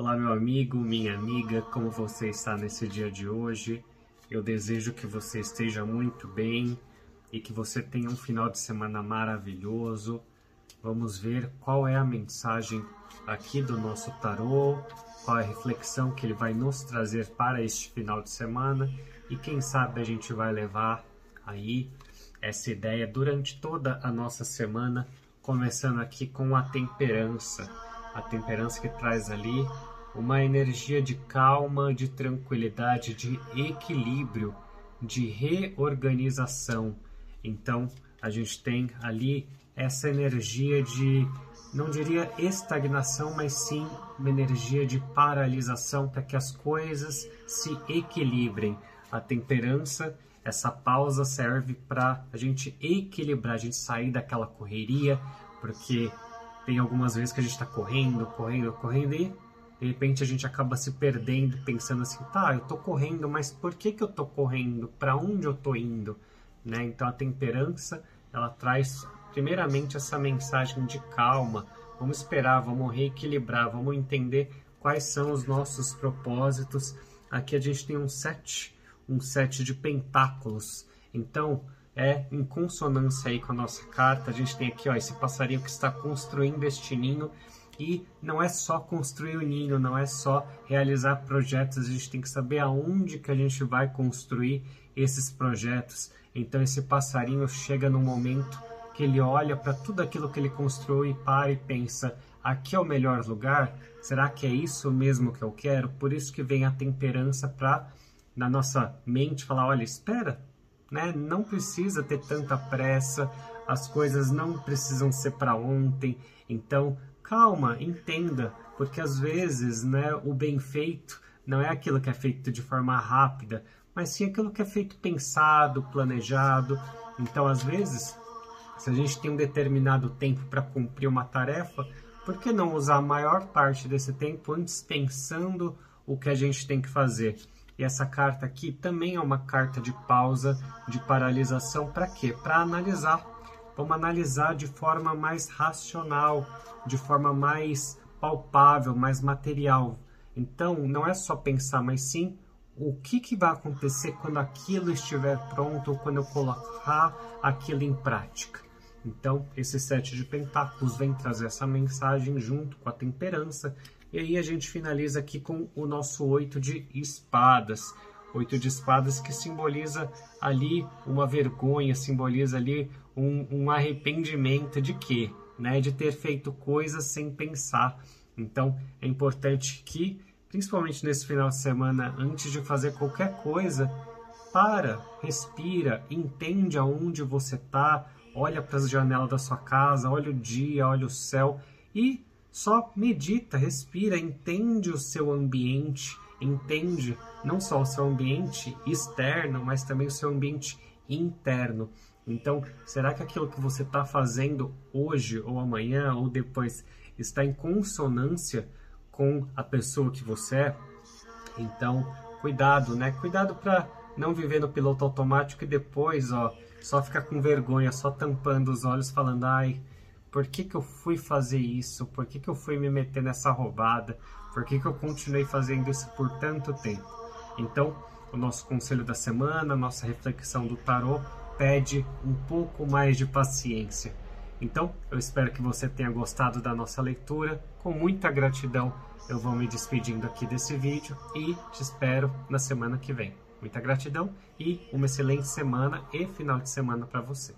Olá, meu amigo, minha amiga, como você está nesse dia de hoje? Eu desejo que você esteja muito bem e que você tenha um final de semana maravilhoso. Vamos ver qual é a mensagem aqui do nosso tarô, qual é a reflexão que ele vai nos trazer para este final de semana e quem sabe a gente vai levar aí essa ideia durante toda a nossa semana, começando aqui com a temperança a temperança que traz ali uma energia de calma, de tranquilidade, de equilíbrio, de reorganização. Então, a gente tem ali essa energia de, não diria estagnação, mas sim uma energia de paralisação para que as coisas se equilibrem. A temperança, essa pausa serve para a gente equilibrar, a gente sair daquela correria, porque tem algumas vezes que a gente está correndo, correndo, correndo e de repente a gente acaba se perdendo, pensando assim, tá, eu tô correndo, mas por que que eu tô correndo? Para onde eu tô indo? Né? Então a temperança, ela traz primeiramente essa mensagem de calma, vamos esperar, vamos reequilibrar, vamos entender quais são os nossos propósitos. Aqui a gente tem um sete, um sete de pentáculos. Então, é em consonância aí com a nossa carta. A gente tem aqui ó, esse passarinho que está construindo este ninho não é só construir o ninho, não é só realizar projetos, a gente tem que saber aonde que a gente vai construir esses projetos. Então esse passarinho chega no momento que ele olha para tudo aquilo que ele construiu e para e pensa: aqui é o melhor lugar? Será que é isso mesmo que eu quero? Por isso que vem a temperança para na nossa mente falar: olha, espera, né? Não precisa ter tanta pressa, as coisas não precisam ser para ontem. Então, calma, entenda, porque às vezes, né, o bem feito não é aquilo que é feito de forma rápida, mas sim aquilo que é feito pensado, planejado. Então, às vezes, se a gente tem um determinado tempo para cumprir uma tarefa, por que não usar a maior parte desse tempo antes pensando o que a gente tem que fazer? E essa carta aqui também é uma carta de pausa, de paralisação, para quê? Para analisar. Vamos analisar de forma mais racional, de forma mais palpável, mais material. Então, não é só pensar, mas sim o que, que vai acontecer quando aquilo estiver pronto ou quando eu colocar aquilo em prática. Então, esse sete de pentáculos vem trazer essa mensagem junto com a temperança e aí a gente finaliza aqui com o nosso oito de espadas. Oito de espadas que simboliza ali uma vergonha, simboliza ali um, um arrependimento de quê? Né? De ter feito coisas sem pensar. Então é importante que, principalmente nesse final de semana, antes de fazer qualquer coisa, para, respira, entende aonde você está, olha para as janelas da sua casa, olha o dia, olha o céu e só medita, respira, entende o seu ambiente, entende não só o seu ambiente externo, mas também o seu ambiente interno. Então, será que aquilo que você está fazendo hoje, ou amanhã, ou depois, está em consonância com a pessoa que você é? Então, cuidado, né? Cuidado para não viver no piloto automático e depois, ó, só ficar com vergonha, só tampando os olhos, falando, ai, por que, que eu fui fazer isso? Por que, que eu fui me meter nessa roubada? Por que, que eu continuei fazendo isso por tanto tempo? Então, o nosso conselho da semana, a nossa reflexão do tarô pede um pouco mais de paciência. Então, eu espero que você tenha gostado da nossa leitura. Com muita gratidão, eu vou me despedindo aqui desse vídeo e te espero na semana que vem. Muita gratidão e uma excelente semana e final de semana para você.